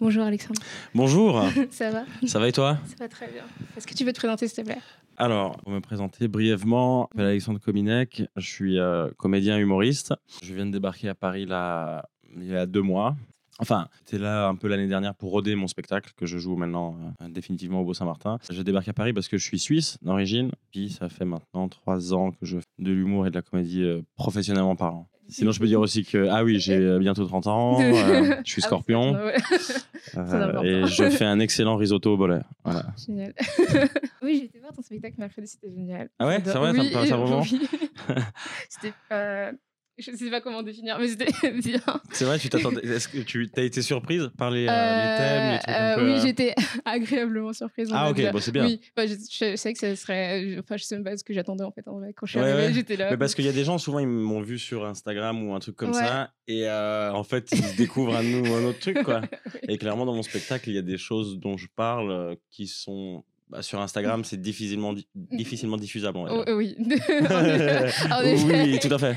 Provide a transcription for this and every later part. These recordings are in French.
Bonjour Alexandre. Bonjour, Ça va? Ça va et toi? Ça va très bien. Est-ce que tu veux te présenter s'il te plaît? Alors, pour me présenter brièvement, je m'appelle Alexandre Kominek, je suis euh, comédien humoriste. Je viens de débarquer à Paris là, il y a deux mois. Enfin, j'étais là un peu l'année dernière pour roder mon spectacle que je joue maintenant euh, définitivement au Beau-Saint-Martin. J'ai débarqué à Paris parce que je suis suisse d'origine, puis ça fait maintenant trois ans que je fais de l'humour et de la comédie euh, professionnellement parlant. Sinon, je peux dire aussi que, ah oui, j'ai euh, bientôt 30 ans, euh, je suis Ah oui, scorpion. ouais. et je fais un excellent risotto au bolet. Voilà. Génial. oui, j'ai été voir ton spectacle mercredi, c'était génial. Ah ouais, c'est vrai, ça me oui, un moment. oui. c'était pas... Je sais pas comment définir, mais c'était bien. C'est vrai, tu t'attendais. Est-ce que tu as été surprise par les, euh, Euh, les thèmes, les trucs un euh, peu, Oui, j'étais agréablement surprise. on Ah ok, bon, c'est bien. Oui, enfin, je, je sais que ce serait. Enfin, je sais même pas ce que j'attendais en fait en vrai. Quand je suis Ouais, arrivée, ouais. j'étais là. Mais parce qu'il y a des gens, souvent, ils m'ont vu sur Instagram ou un truc comme Ouais. ça, et euh, en fait, ils découvrent un, un autre truc, quoi. Oui. Et clairement, dans mon spectacle, il y a des choses dont je parle qui sont. Bah, sur Instagram, c'est difficilement, di- difficilement diffusable. Oh, oui. Oui, tout à fait.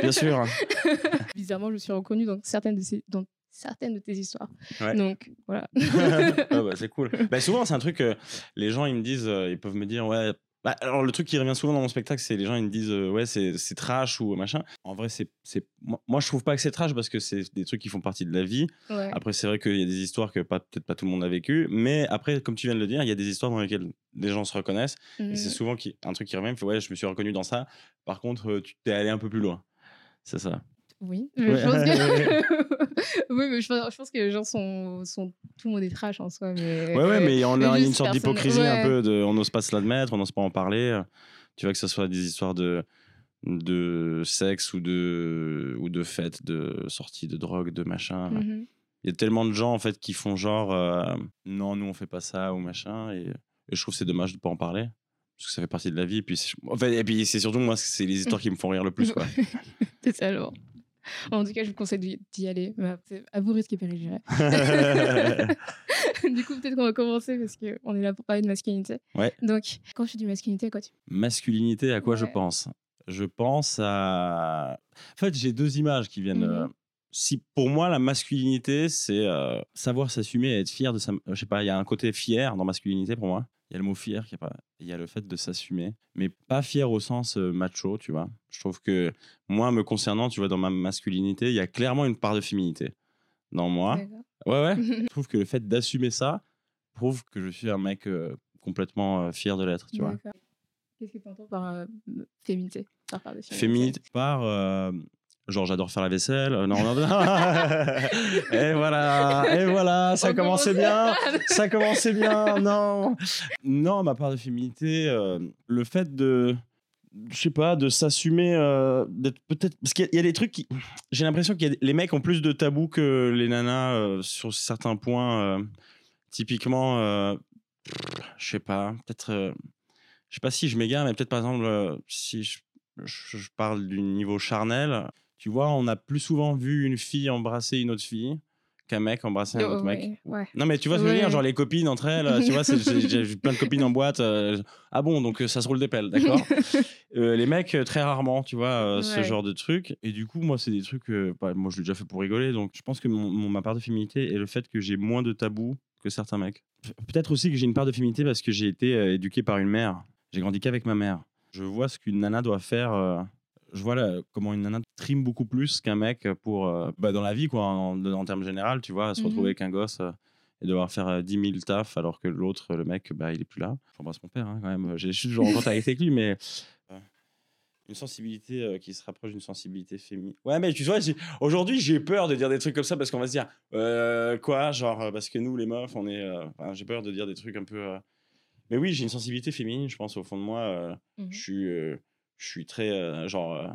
Bien sûr. Bizarrement, je me suis reconnue dans certaines de, ces, dans certaines de tes histoires. Ouais. Donc, voilà. Ah bah, c'est cool. Bah, souvent, c'est un truc que les gens, ils me disent, euh, ils peuvent me dire, ouais. Bah, alors, le truc qui revient souvent dans mon spectacle, c'est les gens, ils me disent, euh, ouais, c'est c'est trash ou machin. En vrai, c'est. c'est- Moi, je trouve pas que c'est trash parce que c'est des trucs qui font partie de la vie. Ouais. Après, c'est vrai qu'il y a des histoires que pas- peut-être pas tout le monde a vécues. Mais après, comme tu viens de le dire, il y a des histoires dans lesquelles des gens se reconnaissent. Et c'est Mhm. souvent qui, un truc qui revient, il fait, ouais, je me suis reconnu dans ça. Par contre, euh, tu t'es allé un peu plus loin. C'est ça. Oui, mais Ouais. je pense que... oui, mais je pense, je pense que les gens sont, sont tout le monde est trash en soi. Mais... Ouais, ouais, mais on a une sorte d'hypocrisie un peu. De, on n'ose pas se l'admettre, on n'ose pas en parler. Tu vois que ce soit des histoires de, de sexe ou de, ou de fêtes, de sorties de drogue, de machin. Mhm. Il y a tellement de gens en fait qui font genre euh, non, nous on fait pas ça ou machin. Et, et je trouve c'est dommage de pas en parler. Parce que ça fait partie de la vie. Et puis, c'est- en fait, et puis c'est surtout moi, c'est les histoires qui me font rire le plus. Quoi. C'est ça, alors. En tout cas, je vous conseille d'y aller. mais c'est À vous risquer péril, je dirais. du coup, peut-être qu'on va commencer parce qu'on est là pour parler de masculinité. Ouais. Donc, quand je dis masculinité, à quoi tu Masculinité, à quoi je pense? Je pense à. En fait, j'ai deux images qui viennent. Mhm. euh, Si pour moi, la masculinité, c'est euh, savoir s'assumer et être fier de sa. Je sais pas, il y a un côté fier dans masculinité pour moi. Il y a le mot fier, qui pas... il y a le fait de s'assumer, mais pas fier au sens euh, macho, tu vois. Je trouve que moi, me concernant, tu vois, dans ma masculinité, il y a clairement une part de féminité dans moi. Ouais, ouais. je trouve que le fait d'assumer ça prouve que je suis un mec euh, complètement fier de l'être, tu vois. Qu'est-ce que tu entends par féminité par, Féminité par genre j'adore faire la vaisselle euh, non non, non. et voilà et voilà ça On commençait bien ça commençait bien non non ma part de féminité euh, le fait de je sais pas de s'assumer euh, d'être peut-être parce qu'il y, a- il y a des trucs qui j'ai l'impression qu'il y a des- les mecs ont plus de tabous que les nanas euh, sur certains points euh, typiquement euh, je sais pas peut-être euh, je sais pas si je m'égare mais peut-être par exemple euh, si je, je- je parle du niveau charnel tu vois on a plus souvent vu une fille embrasser une autre fille qu'un mec embrasser un Oh, autre mec ouais, ouais. non, mais tu vois ce que je veux dire, genre les copines entre elles, euh, tu vois, j'ai plein de copines en boîte. euh, ah bon, donc euh, ça se roule des pelles, d'accord Euh, Les mecs, très rarement, tu vois, euh, ce genre de trucs. Et du coup, moi, c'est des trucs, bah, moi, je l'ai déjà fait pour rigoler. Donc, je pense que mon, mon- ma part de féminité est le fait que j'ai moins de tabous que certains mecs. Pe- Peut-être aussi que j'ai une part de féminité parce que j'ai été éduqué par une mère. J'ai grandi qu'avec ma mère. Je vois ce qu'une nana doit faire. Euh, je vois là, comment une nana trime beaucoup plus qu'un mec pour euh, bah, dans la vie quoi en, en termes général tu vois se Mhm. retrouver avec un gosse euh, et devoir faire euh, 10 000 tafs alors que l'autre le mec bah il est plus là j'embrasse mon père hein, quand même j'ai je suis toujours en contact avec lui mais euh, une sensibilité euh, qui se rapproche d'une sensibilité féminine ouais mais tu vois aujourd'hui j'ai peur de dire des trucs comme ça parce qu'on va se dire euh, quoi genre euh, parce que nous les meufs on est euh, enfin, j'ai peur de dire des trucs un peu euh, mais oui j'ai une sensibilité féminine je pense au fond de moi euh, Mhm. je suis euh, je suis très genre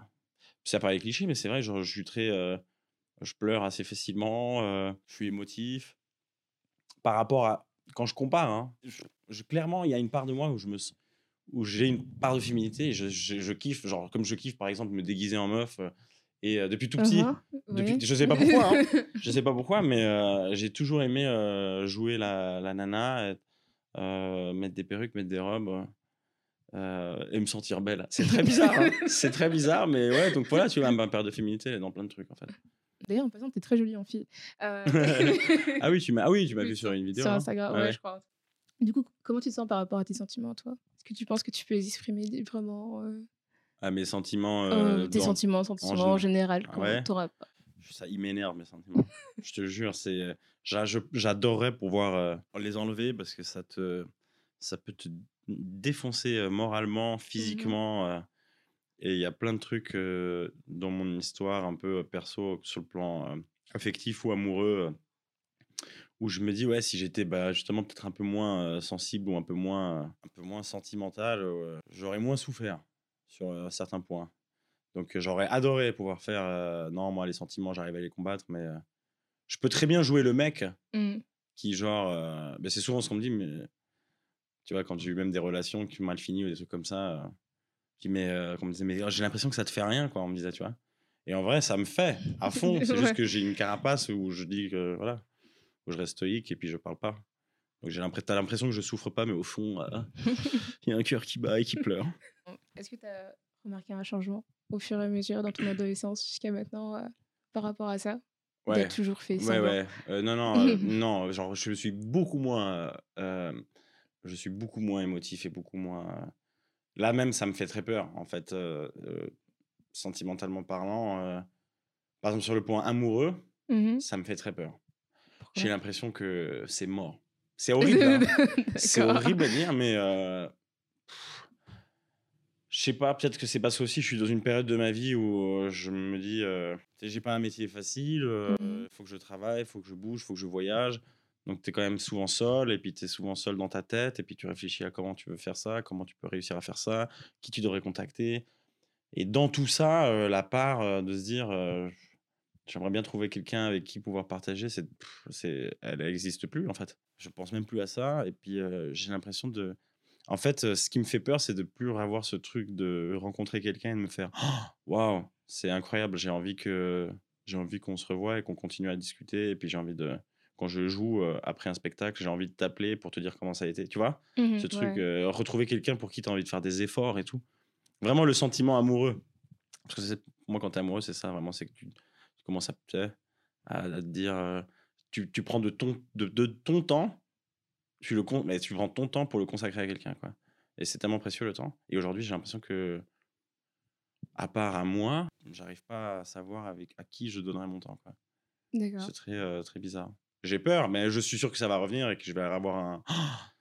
ça paraît cliché mais c'est vrai genre je suis très je pleure assez facilement je suis émotif par rapport à quand je compare hein, je- je- clairement il y a une part de moi où je me où j'ai une part de féminité et je, je, je kiffe genre comme je kiffe par exemple me déguiser en meuf et euh, depuis tout petit Uh-huh, depuis- oui. je sais pas pourquoi, hein. je sais pas pourquoi, mais euh, j'ai toujours aimé euh, jouer la, la nana, mettre des perruques, mettre des robes euh, et me sentir belle. C'est très bizarre, hein. c'est très bizarre, mais ouais, donc voilà, tu vois, ma paire de féminité dans plein de trucs en fait. D'ailleurs, en passant, t'es très jolie en fille. Euh, ah oui, tu m'as ah oui, tu m'as vu sur une vidéo. Sur hein. Instagram, ouais, Ouais. je crois. Du coup, comment tu te sens par rapport à tes sentiments, toi? Est-ce que tu penses que tu peux les exprimer librement euh, À mes sentiments. euh, Tes dans- sentiments, sentiments en général, Ah comment ouais? t'auras pas? Ça, il m'énerve mes sentiments. je te jure, c'est. J'adorerais pouvoir les enlever parce que ça te, ça peut te défoncer euh, moralement, physiquement. euh, et il y a plein de trucs dans mon histoire un peu perso, sur le plan affectif ou amoureux, où je me dis ouais, si j'étais bah, justement peut-être un peu moins euh, sensible ou un peu moins, un peu moins sentimental, euh, j'aurais moins souffert sur euh, certains points. Donc j'aurais adoré pouvoir faire non moi les sentiments j'arrive à les combattre mais je peux très bien jouer le mec Mm. qui genre ben, c'est souvent ce qu'on me dit mais tu vois quand j'ai eu même des relations qui ont mal fini ou des trucs comme ça euh, qui mais euh, qu'on me disait mais oh, j'ai l'impression que ça te fait rien quoi on me disait tu vois et en vrai ça me fait à fond c'est Ouais. juste que j'ai une carapace où je dis que voilà où je reste stoïque et puis je parle pas donc j'ai l'impression t'as l'impression que je souffre pas mais au fond euh, il y a un cœur qui bat et qui pleure Est-ce que tu as remarqué un changement au fur et à mesure dans ton adolescence jusqu'à maintenant euh, par rapport à ça? Ouais T'as toujours fait Ouais, semblant? ouais. Euh, non, non, euh, non. Genre, je suis beaucoup moins. Je suis beaucoup moins émotif et beaucoup moins. euh, Là même, ça me fait très peur, en fait, euh, euh, sentimentalement parlant. euh, Par exemple, sur le point amoureux, Mhm. ça me fait très peur. J'ai l'impression que c'est mort. C'est horrible. hein. C'est horrible à dire, mais. Je sais pas, peut-être que c'est parce que aussi je suis dans une période de ma vie où je me dis, j'ai pas un métier facile, il Mhm. faut que je travaille, il faut que je bouge, il faut que je voyage. Donc tu es quand même souvent seul, et puis tu es souvent seul dans ta tête, et puis tu réfléchis à comment tu veux faire ça, comment tu peux réussir à faire ça, qui tu devrais contacter. Et dans tout ça, euh, la part euh, de se dire, euh, j'aimerais bien trouver quelqu'un avec qui pouvoir partager, c'est, c'est, elle n'existe plus en fait. Je pense même plus à ça, et puis j'ai l'impression de. En fait, ce qui me fait peur, c'est de plus avoir ce truc de rencontrer quelqu'un et de me faire Oh, waouh, c'est incroyable, j'ai envie que j'ai envie qu'on se revoie et qu'on continue à discuter, et puis j'ai envie de quand je joue euh, après un spectacle, j'ai envie de t'appeler pour te dire comment ça a été, tu vois? Mhm, ce truc, ouais. euh, retrouver quelqu'un pour qui tu as envie de faire des efforts et tout. Vraiment le sentiment amoureux. Parce que c'est- moi, quand tu es amoureux, c'est ça, vraiment, c'est que tu, tu commences à, te dire, euh, tu, tu prends de ton, de, de ton temps, tu, le, mais tu prends ton temps pour le consacrer à quelqu'un. quoi. Et c'est tellement précieux le temps. Et aujourd'hui, j'ai l'impression que, à part à moi, j'arrive pas à savoir avec, à qui je donnerai mon temps. quoi. D'accord. C'est très, euh, très bizarre. J'ai peur, mais je suis sûr que ça va revenir et que je vais avoir un,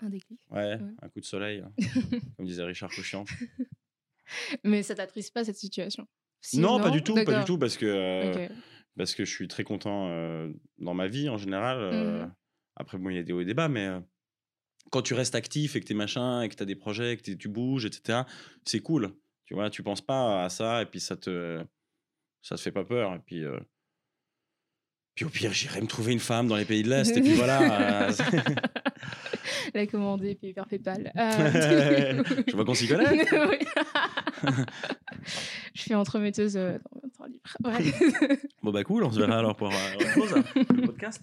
Un déclic. Ouais, Ouais. un coup de soleil, comme disait Richard Cochian. Mais ça t'attriste pas cette situation? Si, non, pas du tout, pas du tout, parce que, euh, parce que je suis très content euh, dans ma vie en général. euh, Mhm. Après, bon, il y a des hauts et des bas, mais quand tu restes actif et que t'es machin, et que t'as des projets, que tu bouges, etc., c'est cool. Tu vois, tu penses pas à ça, et puis ça te, ça te fait pas peur. Et puis, puis au pire, j'irai me trouver une femme dans les pays de l'Est, et puis voilà. euh, La commander, puis par PayPal. Euh, je vois qu'on s'y connaît. Je suis entremetteuse euh, dans temps libre. Ouais. Bon, bah cool, on se verra alors pour euh, hein, le podcast.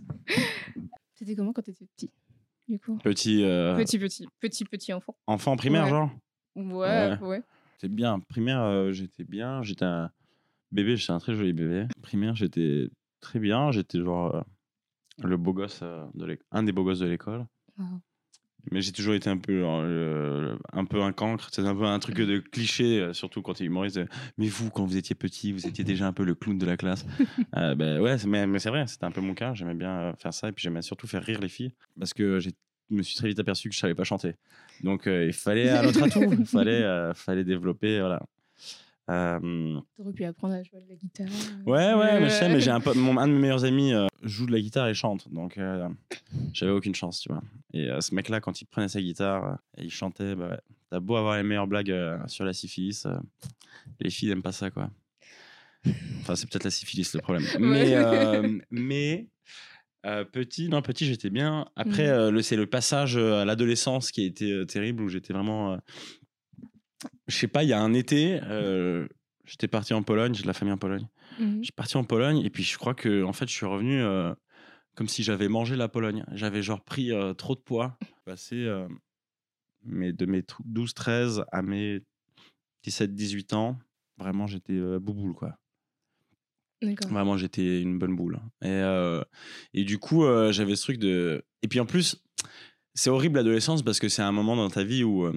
C'était comment quand t'étais petit, du coup? Petit, euh, Petit, petit, petit, petit enfant. enfant primaire, Ouais. genre? Ouais, Ouais. ouais. C'était bien. Primaire, j'étais bien. J'étais un bébé, j'étais un très joli bébé. Primaire, j'étais très bien. J'étais genre euh, le beau gosse euh, de l'école, un des beaux gosses de l'école. Wow. Mais j'ai toujours été un peu, le- un peu un cancre. C'est un peu un truc de cliché, euh, surtout quand tu es humoriste. euh, Mais vous, quand vous étiez petit, vous étiez déjà un peu le clown de la classe. Euh, ben ouais, mais, mais c'est vrai, c'était un peu mon cas. J'aimais bien euh, faire ça et puis j'aimais surtout faire rire les filles parce que je me suis très vite aperçu que je savais pas chanter. Donc euh, il fallait un autre atout. Il fallait, euh, fallait développer, voilà. Euh, T'aurais pu apprendre à jouer de la guitare. Ouais, ouais, mais je sais, mais j'ai un... pote, mon, un de mes meilleurs amis euh, joue de la guitare et chante, donc euh, j'avais aucune chance, tu vois. Et euh, ce mec-là, quand il prenait sa guitare euh, et il chantait, bah, ouais, t'as beau avoir les meilleures blagues euh, sur la syphilis, euh, les filles n'aiment pas ça, quoi. Enfin, c'est peut-être la syphilis le problème. Mais, euh, mais euh, petit, non, petit, j'étais bien. Après, euh, le, c'est le passage euh, à l'adolescence qui a été euh, terrible, où j'étais vraiment. Je sais pas, il y a un été, euh, j'étais parti en Pologne, j'ai de la famille en Pologne. Je suis parti en Pologne et puis je crois que en fait je suis revenu euh, comme si j'avais mangé la Pologne. J'avais genre pris euh, trop de poids. Passé mais de mes 12-13 à mes 17-18 ans, vraiment j'étais bouboule quoi. Vraiment, j'étais une bonne boule. Et, et du coup, j'avais ce truc de. Et puis en plus, c'est horrible l'adolescence parce que c'est un moment dans ta vie où,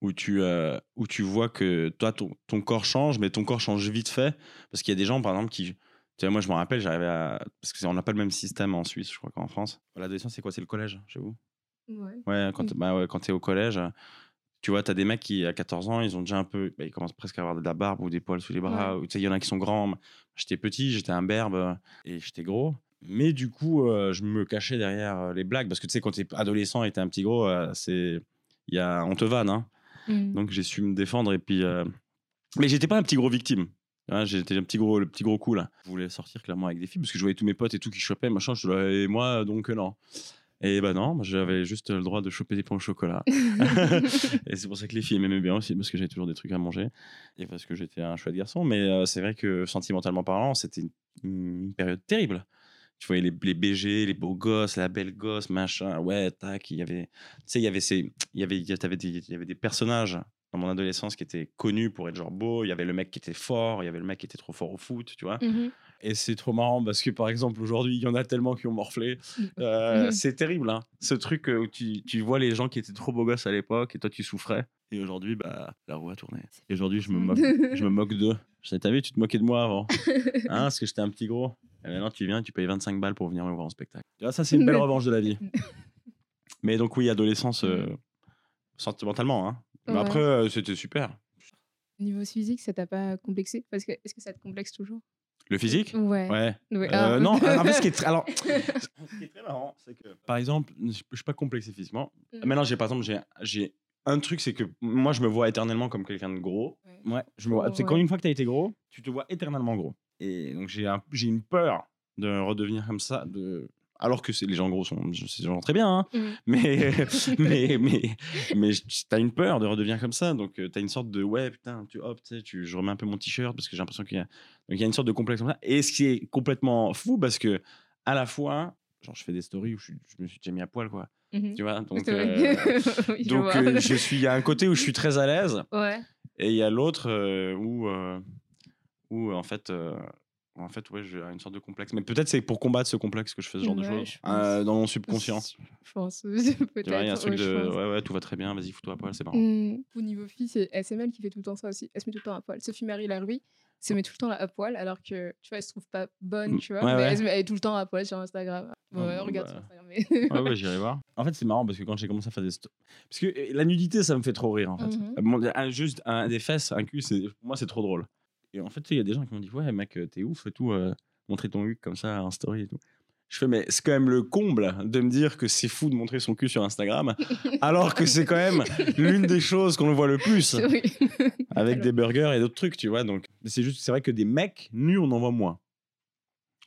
où, tu, euh, où tu vois que toi, ton, ton corps change, mais ton corps change vite fait. Parce qu'il y a des gens, par exemple, qui. Tu vois, moi, je me rappelle, j'arrivais à. Parce qu'on n'a pas le même système en Suisse, je crois qu'en France. L'adolescence, c'est quoi? C'est le collège chez vous? Ouais. Ouais, quand, bah ouais, quand tu es au collège, tu vois, tu as des mecs qui, à 14 ans, ils ont déjà un peu. bah, ils commencent presque à avoir de la barbe ou des poils sous les bras. ou Tu sais, il y en a qui sont grands. J'étais petit, j'étais un berbe euh, et j'étais gros. Mais du coup, euh, je me cachais derrière les blagues parce que tu sais, quand tu es adolescent et tu un petit gros, euh, c'est. Il y a, on te vanne, hein. Mm. Donc j'ai su me défendre et puis. euh, Mais j'étais pas un petit gros victime. Hein, J'étais un petit gros, le petit gros coup là. Je voulais sortir clairement avec des filles parce que je voyais tous mes potes et tout qui chopaient, machin. Je et moi, donc non. Et bah non, j'avais juste le droit de choper des pains au chocolat. et c'est pour ça que les filles m'aimaient bien aussi parce que j'avais toujours des trucs à manger et parce que j'étais un chouette garçon. Mais euh, c'est vrai que sentimentalement parlant, c'était une, une période terrible. Tu voyais les, les BG, les beaux gosses, la belle gosse, machin. Ouais, tac. Il y avait, tu sais, il y avait ces, il y avait, il y avait des, il y avait des personnages dans mon adolescence qui étaient connus pour être genre beaux. Il y avait le mec qui était fort, il y avait le mec qui était trop fort au foot, tu vois. Mhm. Et c'est trop marrant parce que par exemple aujourd'hui, il y en a tellement qui ont morflé. Euh, Mhm. c'est terrible, hein. Ce truc euh, où tu, tu vois les gens qui étaient trop beaux gosses à l'époque et toi tu souffrais. Et aujourd'hui, bah, la roue a tourné. Et aujourd'hui, je me moque, je me moque d'eux. T'as vu, tu te moquais de moi avant. Hein, parce que j'étais un petit gros. Et maintenant, tu viens, tu payes 25 balles pour venir me voir en spectacle. Tu vois, ça, c'est une belle revanche de la vie. Mais donc, oui, adolescence, euh, sentimentalement. Hein. Mais après, euh, c'était super. Niveau physique, ça t'a pas complexé? Parce que est-ce que ça te complexe toujours? Le physique? Ouais. Ouais. Ouais. Euh, Ah. non, en fait, ce qui est, très- alors, ce qui est très marrant, c'est que, par exemple, je je suis pas complexé physiquement. Mm. Maintenant, j'ai par exemple, j'ai, j'ai un truc, c'est que moi, je me vois éternellement comme quelqu'un de gros. Ouais. Ouais, je me vois. Oh, c'est quand une fois que tu as été gros, tu te vois éternellement gros. Et donc, j'ai, un- j'ai une peur de redevenir comme ça. De... Alors que c'est, les gens gros sont des gens très bien, hein. Mm. mais, mais, mais, mais tu as une peur de redevenir comme ça. Donc, tu as une sorte de ouais, putain, tu, hop, tu je remets un peu mon t-shirt parce que j'ai l'impression qu'il y a. Donc, il y a une sorte de complexe comme ça. Et ce qui est complètement fou parce que, à la fois, genre, je fais des stories où je, me suis déjà mis à poil, quoi. Mhm. Tu vois Donc, euh, Oui, je donc euh, je suis, il y a un côté où je suis très à l'aise Ouais. et il y a l'autre euh, où, euh, où, en fait. euh, en fait, ouais, j'ai une sorte de complexe. Mais peut-être c'est pour combattre ce complexe que je fais ce genre de choses euh, dans mon subconscient. Je pense. Peut-être. Tu vois, il y a un truc ouais, de ouais, ouais, tout va très bien, vas-y, fous-toi à poil, c'est marrant. Mm. Au niveau fille, c'est SML qui fait tout le temps ça aussi. Elle se met tout le temps à poil. Sophie Marie Larui se met tout le temps à poil alors que tu vois, elle se trouve pas bonne, Mm. tu vois. Ouais, mais ouais. Elle, se met- elle est tout le temps à poil sur Instagram. Bon, Oh, ouais, bon, regarde bah. sur Instagram. Mais... Ouais, ouais, j'irai voir. En fait, c'est marrant parce que quand j'ai commencé à faire des. Parce que euh, la nudité, ça me fait trop rire, en fait. Bon, un- juste un, des fesses, un cul, c'est- pour moi, c'est trop drôle. Et en fait, il y a des gens qui m'ont dit Ouais, mec, t'es ouf et tout, euh, montrer ton cul comme ça en story et tout. Je fais, mais c'est quand même le comble de me dire que c'est fou de montrer son cul sur Instagram, alors que c'est quand même l'une des choses qu'on voit le plus oui. avec des burgers et d'autres trucs, tu vois. Donc, c'est juste, c'est vrai que des mecs nus, on en voit moins.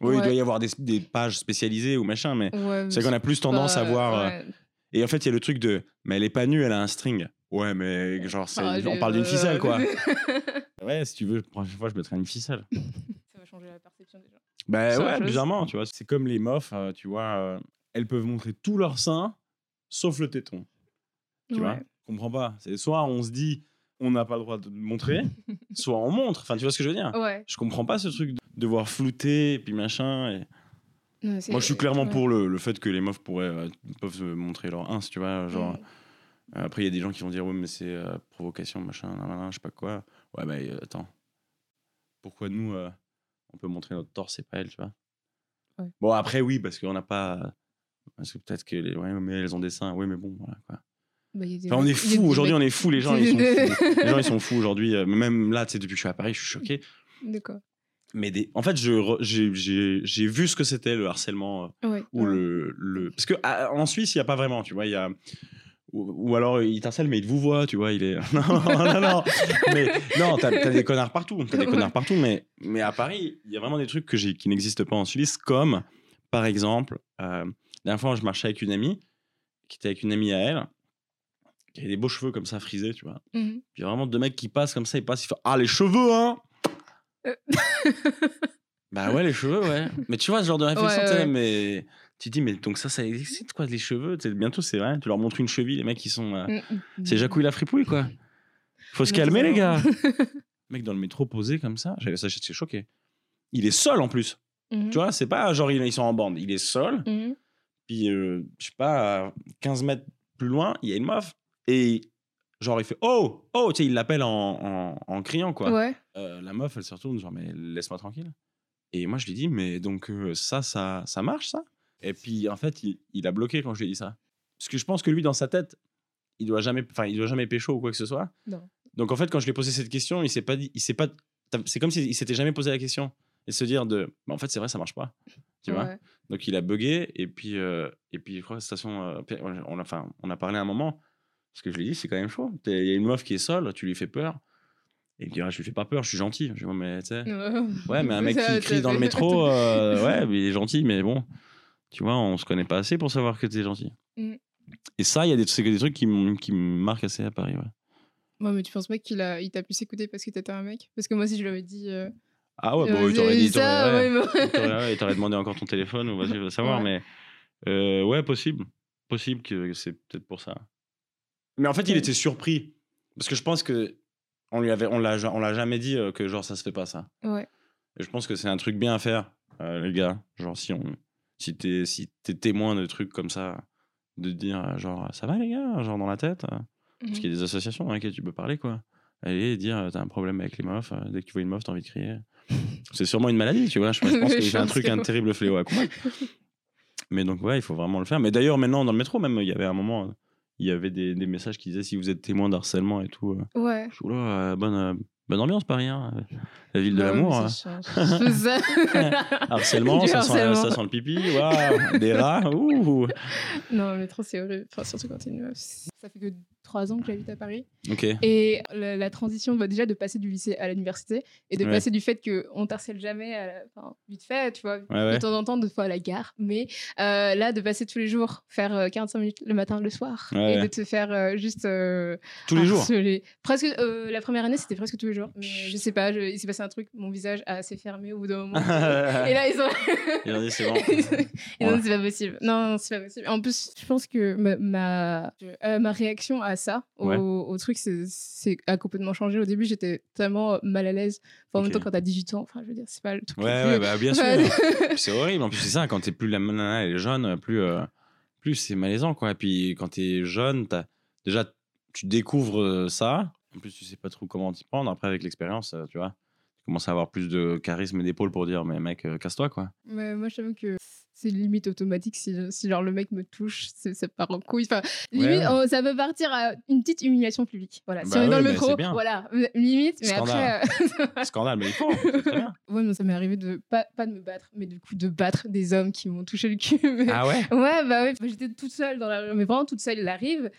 Oui, il doit y avoir des, des pages spécialisées ou machin, mais Ouais, c'est qu'on a plus tendance à voir. euh, ouais. Et en fait, il y a le truc de, mais elle est pas nue, elle a un string. Ouais, mais genre, c'est- Ah, on parle d'une ficelle, quoi. ça Ouais, si tu veux, la prochaine fois, je mettrai une ficelle. va changer la perception déjà. Bah ouais, bizarrement, tu vois. C'est comme les meufs, euh, tu vois, euh, elles peuvent montrer tout leur sein, sauf le téton. Tu vois Ouais. Je comprends pas. C'est soit on se dit, on n'a pas le droit de le montrer, soit on montre. Enfin, tu vois ce que je veux dire? Ouais. Je comprends pas ce truc de devoir flouter, et puis machin. Et... Moi, je suis clairement ouais. pour le, le fait que les meufs pourraient, euh, peuvent se montrer leur ins, tu vois. Genre. Euh, Après, il y a des gens qui vont dire, ouais, mais c'est euh, provocation, machin, je sais pas quoi. Ouais, bah, euh, attends. Pourquoi nous, euh, on peut montrer notre torse et pas elles, tu vois? Ouais. Bon, après, oui, parce qu'on n'a pas. Parce que peut-être que les. Ouais, mais elles ont des seins. Oui, mais bon, voilà, quoi. Bah, des Enfin, on est des Aujourd'hui, on est fous. Les gens, ils sont fous. Les gens, ils sont fous aujourd'hui. Euh, Même là, tu sais, depuis que je suis à Paris, je suis choqué. D'accord. Mais des... en fait, j'ai- vu ce que c'était le harcèlement Ouais. ou ouais. le, le... Parce que à- en Suisse, il n'y a pas vraiment, tu vois. Il y a... ou, ou alors, il t'harcèle, mais il te vous voit, tu vois. Il est... non, non, non. Mais non, t'as as des connards partout. T'as des connards partout. Mais, mais à Paris, il y a vraiment des trucs que j'ai- qui n'existent pas en Suisse, comme, par exemple, euh, la dernière fois, je marchais avec une amie, qui était avec une amie à elle, qui avait des beaux cheveux comme ça, frisés, tu vois. Puis il y a vraiment deux mecs qui passent comme ça, ils passent, ils font Ah, les cheveux, hein Euh. Bah ouais, les cheveux, ouais. Mais tu vois, ce genre de réflexion, Ouais, ouais. mais tu te dis, mais donc ça, ça existe, quoi, les cheveux Bientôt, c'est vrai, tu leur montres une cheville, les mecs, ils sont. euh, Mm, C'est mm. Jacouille la fripouille, quoi. Faut se calmer, les gars. mec dans le métro posé comme ça, j'avais ça, j'étais choqué. il est seul en plus. Tu vois, c'est pas genre ils ils sont en bande, il est seul. Puis, euh, je sais pas, à 15 mètres plus loin, il y a une meuf. Et genre, il fait Oh Oh Tu sais, il l'appelle en, en, en criant, quoi. Ouais. Euh, la meuf, elle se retourne, genre, mais laisse-moi tranquille. Et moi, je lui dis Mais donc, euh, ça, ça, ça marche, ça? Et puis, en fait, il, il a bloqué quand je lui ai dit ça. Parce que je pense que lui, dans sa tête, il doit jamais, enfin, il doit jamais pécho ou quoi que ce soit. Non. Donc, en fait, quand je lui ai posé cette question, il s'est pas dit, il s'est pas, c'est comme s'il s'était jamais posé la question et se dire de, bah, en fait, c'est vrai, ça marche pas. Tu vois? Donc il a bugué et puis euh, et puis je crois que de toute façon euh, on a enfin on a parlé un moment parce que je lui ai dit c'est quand même chaud. Il y a une meuf qui est seule, tu lui fais peur. Et il me dit ah, je lui fais pas peur, je suis gentil. Je dis ouais mais tu sais. Ouais mais un mec qui crie dans le métro, euh, ouais il est gentil mais bon, tu vois on se connaît pas assez pour savoir que t'es gentil. Mm. Et ça il y a des c'est que des trucs qui me qui me marquent assez à Paris ouais. Ouais, mais tu penses pas qu'il a, il t'a pu s'écouter parce que t'étais un mec? Parce que moi, si je lui avais dit. euh, Ah ouais euh, bon il t'aurait dit ça, ouais. ouais, mais- Il t'aurait ouais, t'aurait demandé encore ton téléphone ou vas-y, je veux savoir, Ouais. mais euh, ouais, possible. Possible que c'est peut-être pour ça. Mais en fait, il Ouais. était surpris. Parce que je pense que on lui avait, on l'a, on l'a jamais dit que genre ça se fait pas ça. Ouais. Et je pense que c'est un truc bien à faire, euh, les gars. Genre si on, si t'es, si t'es témoin de trucs comme ça, de dire euh, genre ça va les gars, genre dans la tête. euh, Parce Mhm. qu'il y a des associations dans lesquelles tu peux parler quoi. Aller dire euh, t'as un problème avec les meufs, dès que tu vois une meuf t'as envie de crier. C'est sûrement une maladie, tu vois. Je, je pense qu'il fait un truc, que un terrible fléau à combattre. Mais donc, ouais, il faut vraiment le faire. Mais d'ailleurs, maintenant, dans le métro, même, il y avait un moment, il y avait des, des messages qui disaient si vous êtes témoin d'harcèlement et tout. Ouais. je suis là, bonne, bonne ambiance, Paris, hein, la ville de l'amour. mais hein. ça. Harcèlement, ça sent, ça sent le pipi, waouh, des rats, ouh. Non, le métro, c'est horrible. Enfin, surtout quand t'es une meuf. Ça fait que trois ans que j'habite à Paris. Et la, la transition, bah, déjà de passer du lycée à l'université et de Ouais. passer du fait qu'on t'harcèle jamais, à la- enfin, vite fait, tu vois, Ouais, ouais. de temps en temps, de fois à la gare. Mais euh, là, de passer tous les jours, faire euh, 45 minutes le matin, le soir, et de te faire euh, juste. euh, Tous les jours? Presque, euh, la première année, c'était presque tous les jours. Mais je sais pas, je- il s'est passé un truc, mon visage a assez fermé au bout d'un moment. et là, ils ont. Ils ont dit, c'est bon. C'est pas possible. Non, non, c'est pas possible. En plus, je pense que ma, ma, euh, ma réaction à ça, au, Ouais. au truc, c'est, a complètement changé. Au début, j'étais tellement mal à l'aise. Enfin, en même temps, quand t'as 18 ans, enfin, je veux dire, c'est pas le truc. le Ouais, plus- bah, bien sûr. C'est horrible. En plus, c'est ça, quand t'es plus la nana, elle est jeune, plus, euh, plus c'est malaisant, quoi. Et puis, quand t'es jeune, t'as, déjà, tu découvres euh, ça. En plus, tu sais pas trop comment t'y prendre. Après, avec l'expérience, euh, tu vois, tu commences à avoir plus de charisme et d'épaule pour dire, mais mec, euh, casse-toi, quoi. Mais moi, je t'avoue que c'est limite automatique. Si, si genre le mec me touche, ça part en couille. Enfin, limite, ouais. oh, ça peut partir à une petite humiliation publique. Voilà. si Bah on est dans le mais métro, voilà, limite. Mais Scandale. après. euh, Scandale, mais il faut. très bien. Ouais, mais ça m'est arrivé de pas, pas de me battre, mais du coup de battre des hommes qui m'ont touché le cul. Mais- Ah ouais? Ouais, bah ouais, j'étais toute seule dans la rue, mais vraiment toute seule. Il arrive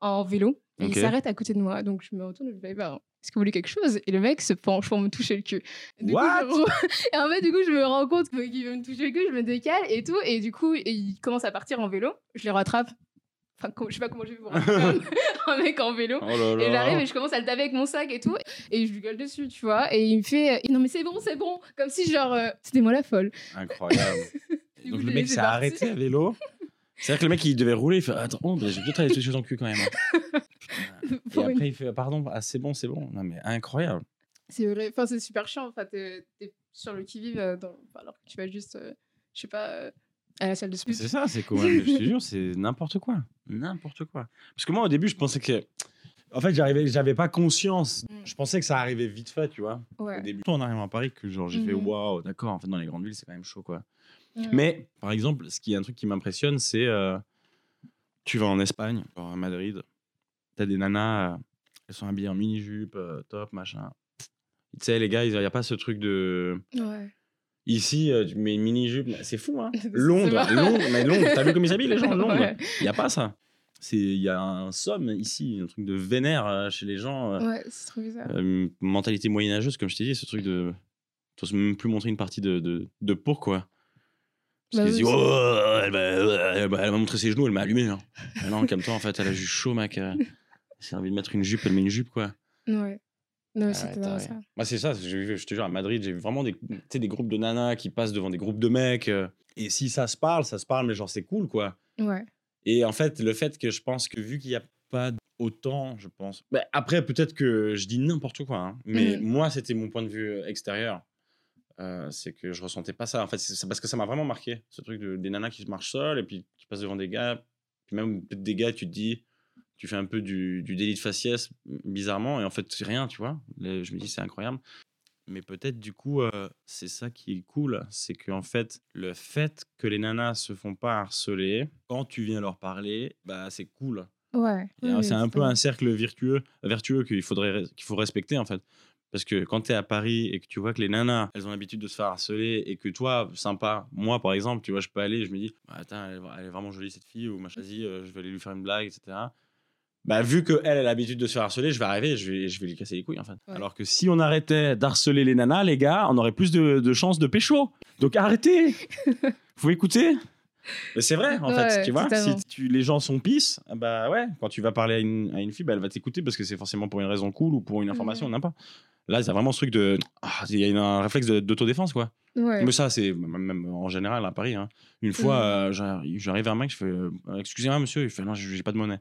en vélo et il s'arrête à côté de moi. Donc je me retourne et je dis bah, Est-ce que vous voulez quelque chose? Et le mec se penche pour me toucher le cul. Du coup, What? je- Et en fait, du coup, je me rends compte qu'il veut me toucher le cul, je me décale et tout. Et du coup, il commence à partir en vélo. Je le rattrape. Enfin, je sais pas comment j'ai fait pour rattraper un mec en vélo. Oh là là. Et j'arrive et je commence à le taper avec mon sac et tout. Et je lui gueule dessus, tu vois. Et il me fait euh, Non, mais c'est bon, c'est bon. Comme si, genre, euh, c'était moi la folle. Incroyable. Donc coup, le je mec s'est arrêté à vélo. C'est-à-dire que le mec, il devait rouler. Il fait Attends, oh, j'ai peut-être aller toucher ton cul quand même. Et après, il fait Pardon, ah, c'est bon, c'est bon. Non, mais incroyable. C'est vrai. Enfin, c'est super chiant. Enfin, t'es t'es sur le qui-vive euh, dans- alors que tu vas juste, euh, je sais pas, euh, à la salle de sport. C'est ça, c'est même, je te jure, c'est n'importe quoi. N'importe quoi. Parce que moi, au début, je pensais que. En fait, j'arrivais, j'avais pas conscience. Mm. Je pensais que ça arrivait vite fait, tu vois. Au Ouais. début, en arrivant à Paris, que genre, j'ai fait Mhm. waouh, d'accord, en fait, dans les grandes villes, c'est quand même chaud, quoi. Ouais. Mais, par exemple, ce qui est un truc qui m'impressionne, c'est. euh, tu vas en Espagne, à Madrid, t'as des nanas, euh, elles sont habillées en mini-jupe, euh, top, machin. Tu sais, les gars, il n'y a pas ce truc de. Ouais. Ici, euh, tu mets une mini-jupe, c'est fou, hein. Londres. Londres, mais Londres, t'as vu comme ils s'habillent les gens Londres? Ouais. Il n'y a pas ça. C'est- Il y a un somme ici, un truc de vénère chez les gens. Ouais, c'est trop bizarre. euh, mentalité moyenâgeuse, comme je t'ai dit, ce truc de. Tu même plus montrer une partie de, de, de peau, quoi. Parce Bah oui, disent, c'est- oh, elle m'a elle m'a- montré ses genoux, elle m'a allumé. Ah non, calme-toi, en fait, elle a juste chaud, mec. euh. Elle a envie de mettre une jupe, elle met une jupe, quoi. Ouais. Non, Ah, c'était ça. Moi, c'est ça, vu, je te jure, à Madrid, j'ai vraiment des, des groupes de nanas qui passent devant des groupes de mecs. euh, et si ça se parle, ça se parle, mais genre, c'est cool, quoi. Ouais. Et en fait, le fait que je pense que vu qu'il n'y a pas autant, je pense. Bah, après, peut-être que je dis n'importe quoi, hein, mais Mhm. moi, c'était mon point de vue euh, extérieur. Euh, c'est que je ressentais pas ça. En fait, c'est parce que ça m'a vraiment marqué, ce truc de, des nanas qui marchent seules et puis qui passent devant des gars. Puis même des gars, tu te dis, tu fais un peu du, du délit de faciès, bizarrement, et en fait, c'est rien, tu vois. Je me dis, c'est incroyable. Mais peut-être, du coup, euh, c'est ça qui est cool, c'est qu'en fait, le fait que les nanas se font pas harceler, quand tu viens leur parler, bah, c'est cool. Ouais. Euh, c'est un peu un cercle vertueux, vertueux qu'il faudrait qu'il faut respecter en fait. Parce que quand tu es à Paris et que tu vois que les nanas, elles ont l'habitude de se faire harceler et que toi, sympa, moi par exemple, tu vois, je peux aller, je me dis, bah, attends, elle, est- vraiment jolie cette fille, ou machin, euh, je vais aller lui faire une blague, etc. Bah, vu qu'elle elle a l'habitude de se faire harceler, je vais arriver, je vais, je vais lui casser les couilles en fait. Ouais. Alors que si on arrêtait d'harceler les nanas, les gars, on aurait plus de, de chances de pécho. Donc arrêtez Faut écouter mais c'est vrai, en fait, tu vois, totalement. si tu, les gens sont pisses, bah ouais, quand tu vas parler à une, à une fille, bah, elle va t'écouter parce que c'est forcément pour une raison cool ou pour une information, Mhm. n'importe. Là, c'est vraiment ce truc de. ah, Il y a un réflexe d'autodéfense, quoi. Ouais. Mais ça, c'est même en général à Paris. hein. Une fois, Mhm. euh, j'arrive vers un mec, je fais euh, Excusez-moi, monsieur. Il fait Non, j'ai pas de monnaie.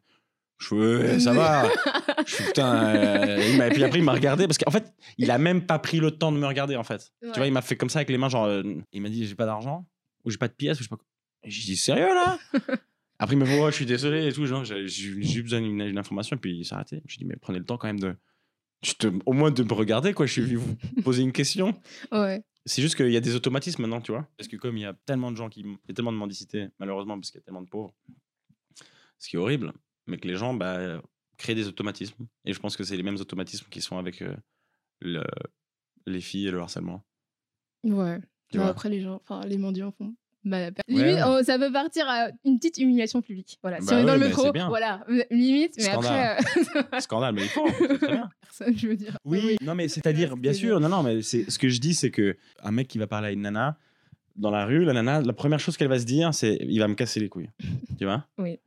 Je fais ça va. je fais Putain. euh, Et puis après, il m'a regardé parce qu'en fait, il a même pas pris le temps de me regarder, en fait. Ouais. Tu vois, il m'a fait comme ça avec les mains, genre. euh, il m'a dit J'ai pas d'argent ou j'ai pas de pièces ou je sais pas j'ai dit Sérieux là? Après, il Ouais, je suis désolé et tout. Genre, j'ai eu besoin d'une information et puis il s'est arrêté. Je lui ai dit Mais prenez le temps quand même de. juste de- au moins de me regarder, quoi. Je suis venu vous poser une question. Ouais. C'est juste qu'il y a des automatismes maintenant, tu vois. Parce que comme il y a tellement de gens qui... Il y a tellement de mendicité, malheureusement, parce qu'il y a tellement de pauvres. Ce qui est horrible. Mais que les gens bah, créent des automatismes. Et je pense que c'est les mêmes automatismes qui sont avec euh, le- les filles et le harcèlement. Ouais. Tu vois. après, les gens, enfin, les mendiants font. Ouais, limite, ouais. oh, ça peut partir à une petite humiliation publique. Voilà. si Bah on est dans ouais, le métro, voilà, euh, limite, mais Scandale. après, Scandale, mais il faut. c'est très bien. personne, je veux dire. Oui, non, mais c'est-à-dire, bien sûr, non, non, mais c'est ce que je dis, c'est que un mec qui va parler à une nana dans la rue, la nana, la première chose qu'elle va se dire, c'est il va me casser les couilles. tu vois? Oui.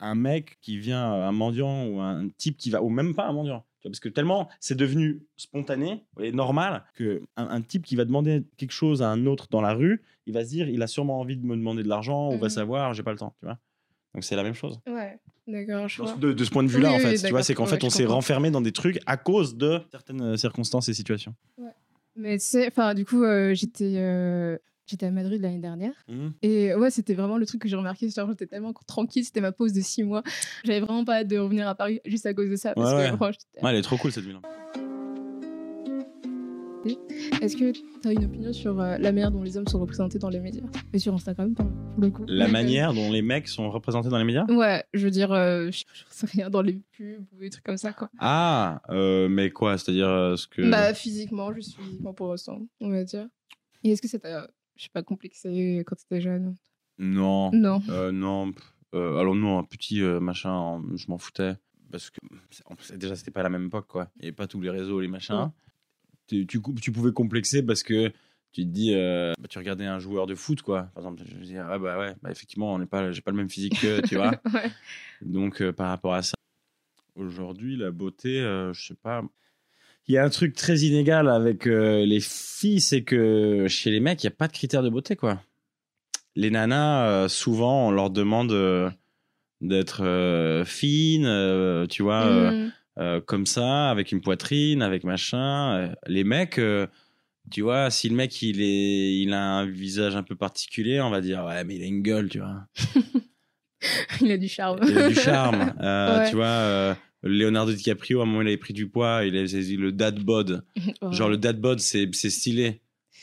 Un mec qui vient, un mendiant ou un type qui va, ou même pas un mendiant. Parce que tellement c'est devenu spontané et normal que un, un type qui va demander quelque chose à un autre dans la rue, il va se dire, il a sûrement envie de me demander de l'argent, on va savoir, j'ai pas le temps, tu vois. Donc c'est la même chose. Ouais, d'accord, je vois. De, de ce point de vue-là, Oui, en fait, oui, tu vois, c'est qu'en Ouais, fait, on s'est renfermé dans des trucs à cause de certaines euh, circonstances et situations. Mais tu sais, enfin, du coup, euh, j'étais euh, j'étais à Madrid l'année dernière. Mhm. Et ouais, c'était vraiment le truc que j'ai remarqué. J'étais tellement tranquille, c'était ma pause de six mois. J'avais vraiment pas hâte de revenir à Paris juste à cause de ça. Parce Ouais, que, ouais. franchement, Ouais, elle est trop cool cette ville. Est-ce que tu as une opinion sur euh, la manière dont les hommes sont représentés dans les médias? Et sur Instagram, pour le coup. La manière dont les mecs sont représentés dans les médias? Ouais, je veux dire, euh, je, je sais rien dans les pubs ou des trucs comme ça, quoi. Ah, euh, mais quoi? C'est-à-dire ce que. Bah, physiquement, juste physiquement pour l'instant, on va dire. Et est-ce que ça t'a, je sais pas, complexé quand t'étais jeune Non. Non. Euh, non. euh, alors, non, un petit euh, machin, je m'en foutais. Parce que déjà, c'était pas la même époque, quoi. Il n'y avait pas tous les réseaux, les machins. Ouais. Tu, tu, tu pouvais complexer parce que tu te dis, euh, bah, tu regardais un joueur de foot, quoi. Par exemple, je veux dire, ah bah ouais, bah, effectivement, on n'est pas, j'ai pas le même physique que, tu vois. ouais. Donc, par rapport à ça, aujourd'hui, la beauté, je sais pas. Il y a un truc très inégal avec euh, les filles, c'est que chez les mecs, il n'y a pas de critères de beauté, quoi. Les nanas, euh, souvent, on leur demande euh, d'être fines, tu vois, euh, comme ça, avec une poitrine, avec machin. Les mecs, tu vois, si le mec, il, est, il a un visage un peu particulier, on va dire, ouais, mais il a une gueule, tu vois. Il a du charme. Il a du charme. Ouais. Tu vois, Leonardo DiCaprio, à un moment, il avait pris du poids. Il avait c'est le dad bod. Ouais. Genre, le dad bod, c'est c'est stylé.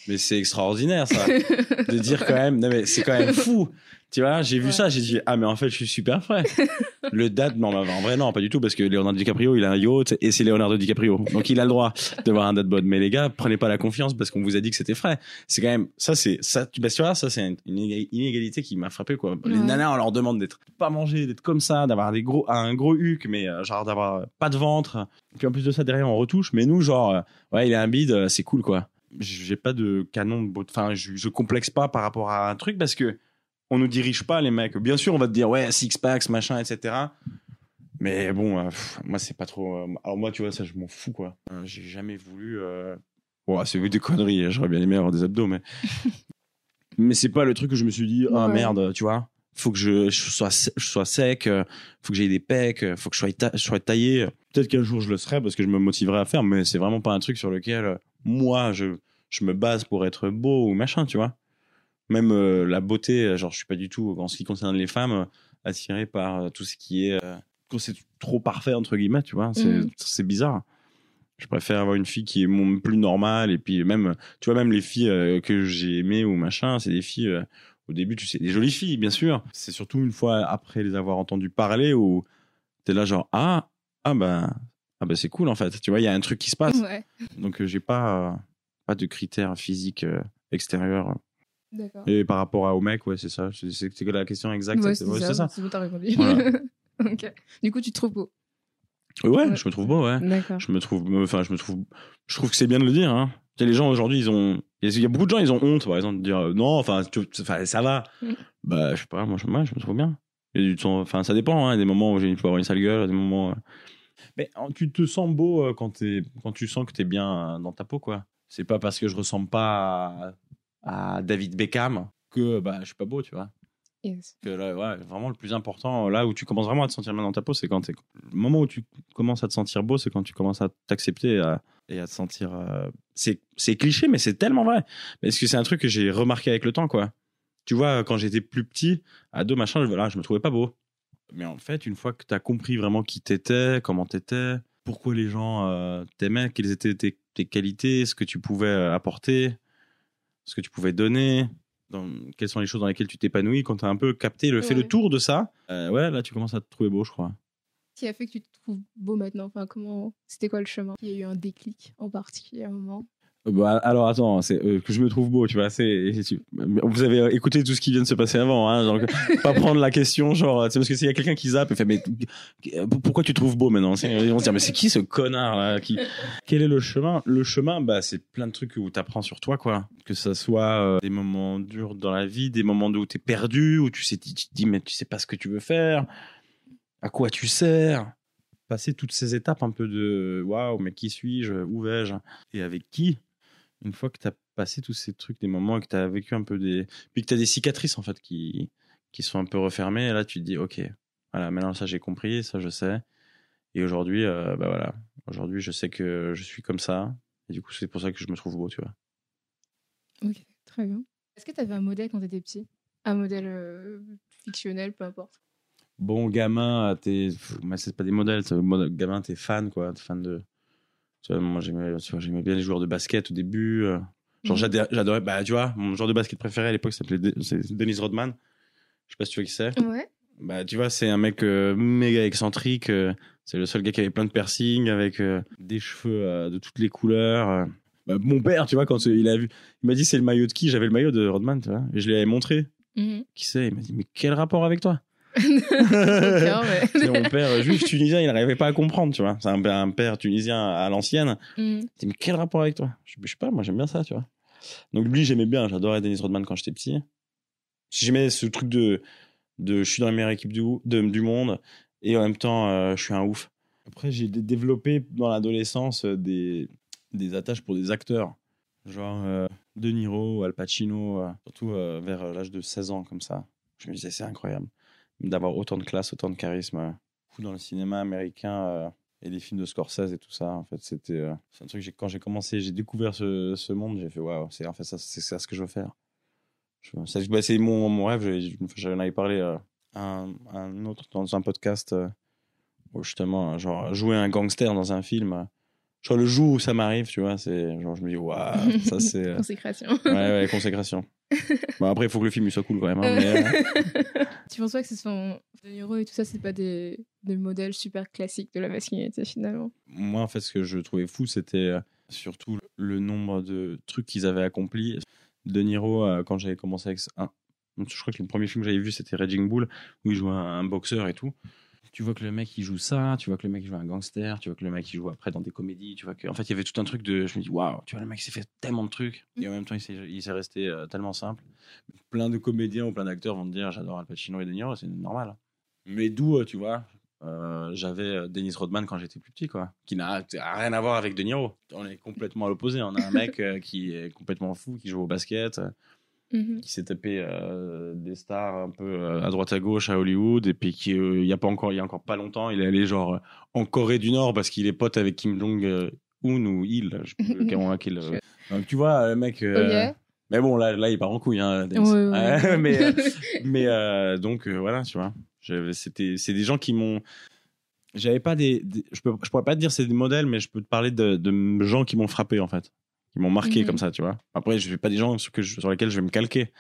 Mais c'est extraordinaire, ça. de dire quand même, non, mais c'est quand même fou. Tu vois, j'ai vu Ouais. ça, j'ai dit, ah, mais en fait, je suis super frais. le dad, non, mais en vrai, non, pas du tout, parce que Leonardo DiCaprio, il a un yacht et c'est Leonardo DiCaprio. Donc, il a le droit de voir un dad bod. Mais les gars, prenez pas la confiance parce qu'on vous a dit que c'était frais. C'est quand même, ça, c'est, ça, tu, bah, tu vois, ça, c'est une inégalité qui m'a frappé, quoi. Les nanas, on leur demande d'être pas manger, d'être comme ça, d'avoir des gros, un gros huc, mais euh, genre d'avoir pas de ventre. Puis en plus de ça, derrière, on retouche. Mais nous, genre, euh, ouais, il a un bide, euh, c'est cool, quoi. J'ai pas de canon de. Enfin, je, je complexe pas par rapport à un truc parce que on nous dirige pas, les mecs. Bien sûr, on va te dire, ouais, six packs, machin, etc. Mais bon, euh, pff, moi, c'est pas trop. euh, alors, moi, tu vois, ça, je m'en fous, quoi. Euh, J'ai jamais voulu. Euh... Bon, c'est des conneries. hein, J'aurais bien aimé avoir des abdos, mais. mais c'est pas le truc que je me suis dit, ah Ouais. merde, tu vois. Faut que je, je sois, je sois sec, faut que j'aie des pecs, faut que je sois, ta- je sois taillé. Peut-être qu'un jour je le serai parce que je me motiverai à faire, mais c'est vraiment pas un truc sur lequel moi je, je me base pour être beau ou machin, tu vois. Même euh, la beauté, genre, je suis pas du tout, en ce qui concerne les femmes, euh, attiré par euh, tout ce qui est. euh, quand c'est trop parfait, entre guillemets, tu vois. C'est c'est bizarre. Je préfère avoir une fille qui est mon- plus normale. Et puis, même, tu vois, même les filles euh, que j'ai aimées ou machin, c'est des filles. euh, au début, tu sais, des jolies filles, bien sûr. C'est surtout une fois après les avoir entendues parler où t'es là, genre, ah, ah ben, ah ben c'est cool en fait. Tu vois, il y a un truc qui se passe. Ouais, Donc, euh, j'ai pas, euh, pas de critères physiques euh, extérieurs. Et par rapport à, au mec, ouais, c'est ça. C'est la question exacte. Ouais, c'est ouais, ça, c'est t'as répondu. Voilà. Du coup, tu te trouves beau. Ouais, je me trouve beau, ouais. D'accord. Je me trouve, enfin, je me trouve, je trouve que c'est bien de le dire. Hein. Tu les gens aujourd'hui, ils ont, il y a beaucoup de gens, ils ont honte, par exemple, de dire euh, non, enfin, tu- enfin, ça va. Mm. Bah, je sais pas, moi, je, moi, je me trouve bien. Il y a du temps, enfin, ça dépend. Hein, des moments où j'ai, avoir une sale gueule, des moments. euh. Mais euh, tu te sens beau euh, quand t'es, quand tu sens que t'es bien euh, dans ta peau, quoi. C'est pas parce que je ressemble pas à, à David Beckham que bah, je suis pas beau, tu vois. Yes. Que là, ouais, vraiment le plus important, là où tu commences vraiment à te sentir bien dans ta peau, c'est quand. Le moment où tu commences à te sentir beau, c'est quand tu commences à t'accepter et à, et à te sentir. euh, C'est cliché, mais c'est tellement vrai. Parce que c'est un truc que j'ai remarqué avec le temps, quoi? Tu vois, quand j'étais plus petit, ado, machin, je- voilà, je me trouvais pas beau. Mais en fait, une fois que t'as compris vraiment qui t'étais, comment t'étais, pourquoi les gens euh, t'aimaient, quelles étaient tes, tes qualités, ce que tu pouvais euh, apporter, ce que tu pouvais donner, dans, quelles sont les choses dans lesquelles tu t'épanouis, quand tu as un peu capté, le, fait le tour de ça, euh, ouais, là, tu commences à te trouver beau, je crois. Qui a fait que tu te trouves beau maintenant Enfin, comment C'était quoi le chemin? Il y a eu un déclic en particulier à un moment Bah, alors attends, c'est euh, que je me trouve beau, tu vois. C'est, vous avez écouté tout ce qui vient de se passer avant, hein, donc pas prendre la question, genre, c'est parce que s'il y a quelqu'un qui zappe et fait, mais pourquoi tu te trouves beau maintenant? Ils vont se dire, mais c'est qui ce connard là qui... Quel est le chemin? Le chemin, bah, c'est plein de trucs où tu apprends sur toi, quoi. Que ça soit euh, des moments durs dans la vie, des moments où tu es perdu, où tu, sais, tu te dis, mais tu sais pas ce que tu veux faire, à quoi tu sers. Passer toutes ces étapes un peu de waouh, mais qui suis-je? Où vais-je? Et avec qui? Une fois que tu as passé tous ces trucs, des moments et que tu as vécu un peu des. Puis que tu as des cicatrices, en fait, qui, qui sont un peu refermées, et là, tu te dis, OK, voilà, maintenant, ça, j'ai compris, ça, je sais. Et aujourd'hui, euh, bah voilà, aujourd'hui, je sais que je suis comme ça. Et du coup, c'est pour ça que je me trouve beau, tu vois. Ok, très bien. Est-ce que tu avais un modèle quand tu étais petit? Un modèle euh, fictionnel, peu importe. Bon, gamin, t'es. Mais c'est pas des modèles, gamin, t'es fan, quoi. T'es fan de. Tu vois, moi, j'aimais tu vois, j'aimais bien les joueurs de basket au début. euh. Genre, j'adhé- j'adorais. Bah, tu vois, mon joueur de basket préféré à l'époque s'appelait De- Dennis Rodman. Je sais pas si tu vois qui c'est. Ouais. Bah, tu vois, c'est un mec euh, méga excentrique. euh, c'est le seul gars qui avait plein de piercings, avec euh, des cheveux de toutes les couleurs. Bah, mon père, tu vois, quand il a vu, il m'a dit c'est le maillot de qui? J'avais le maillot de Rodman, tu vois. Et je lui avais montré. Mhm. Qui c'est? Il m'a dit mais quel rapport avec toi? C'est mon père euh, juif tunisien, il n'arrivait pas à comprendre, tu vois. C'est un, un père tunisien à l'ancienne. Il dit mais quel rapport avec toi? Je, je sais pas, moi j'aime bien ça, tu vois. Donc lui j'aimais bien, j'adorais Dennis Rodman quand j'étais petit. J'aimais ce truc de, de je suis dans la meilleure équipe du, de- du monde et en même temps euh, je suis un ouf. Après j'ai dé- développé dans l'adolescence euh, des, des attaches pour des acteurs. Genre euh, De Niro, Al Pacino, euh, surtout vers l'âge de 16 ans comme ça. Je me disais c'est incroyable d'avoir autant de classe, autant de charisme. euh, Dans le cinéma américain, euh, et les films de Scorsese et tout ça. En fait, c'était euh, c'est un truc. j'ai- Quand j'ai commencé, j'ai découvert ce, ce monde, j'ai fait waouh, c'est en fait ça, c'est ça ce que je veux faire. Bah, c'est mon, mon rêve. J'en avais parlé euh, un, un autre dans un podcast euh, où justement, genre jouer un gangster dans un film. genre le jour où ça m'arrive, tu vois, c'est genre je me dis waouh, ça c'est Consécration. ouais ouais consécration. bon après, il faut que le film il soit cool quand même. hein, mais, euh, tu penses pas que ce sont De Niro et tout ça, c'est pas des, des modèles super classiques de la masculinité finalement? Moi, en fait, ce que je trouvais fou, c'était euh, surtout le nombre de trucs qu'ils avaient accomplis. De Niro, euh, quand j'avais commencé avec un, je crois que le premier film que j'avais vu, c'était Raging Bull, où il jouait un, un boxeur et tout. Tu vois que le mec, il joue ça, tu vois que le mec, il joue un gangster, tu vois que le mec, il joue après dans des comédies, tu vois que, en fait, il y avait tout un truc de, je me dis, waouh, tu vois, le mec, il s'est fait tellement de trucs, et en même temps, il s'est, resté euh, tellement simple. Plein de comédiens ou plein d'acteurs vont te dire, j'adore Al Pacino et De Niro, c'est normal. Mais d'où, euh, tu vois, euh, j'avais Dennis Rodman quand j'étais plus petit, quoi, qui n'a rien à voir avec De Niro. On est complètement à l'opposé. On a un mec qui est complètement fou, qui joue au basket, euh, Mhm. qui s'est tapé euh, des stars un peu euh, à droite à gauche à Hollywood, et puis qui, euh, il y a pas encore, il y a encore pas longtemps, il est allé genre en Corée du Nord parce qu'il est pote avec Kim Jong Un ou Il, je sais euh, Donc, tu vois, le mec. euh. Mais bon, là, là, il part en couille, hein. Euh, mais euh, mais euh, donc, euh, voilà, tu vois. C'était, c'est des gens qui m'ont. J'avais pas des. des- je, peux, je pourrais pas te dire c'est des modèles, mais je peux te parler de, de gens qui m'ont frappé, en fait. Qui m'ont marqué Mhm. comme ça, tu vois. Après, je vais pas des gens sur, que je- sur lesquels je vais me calquer.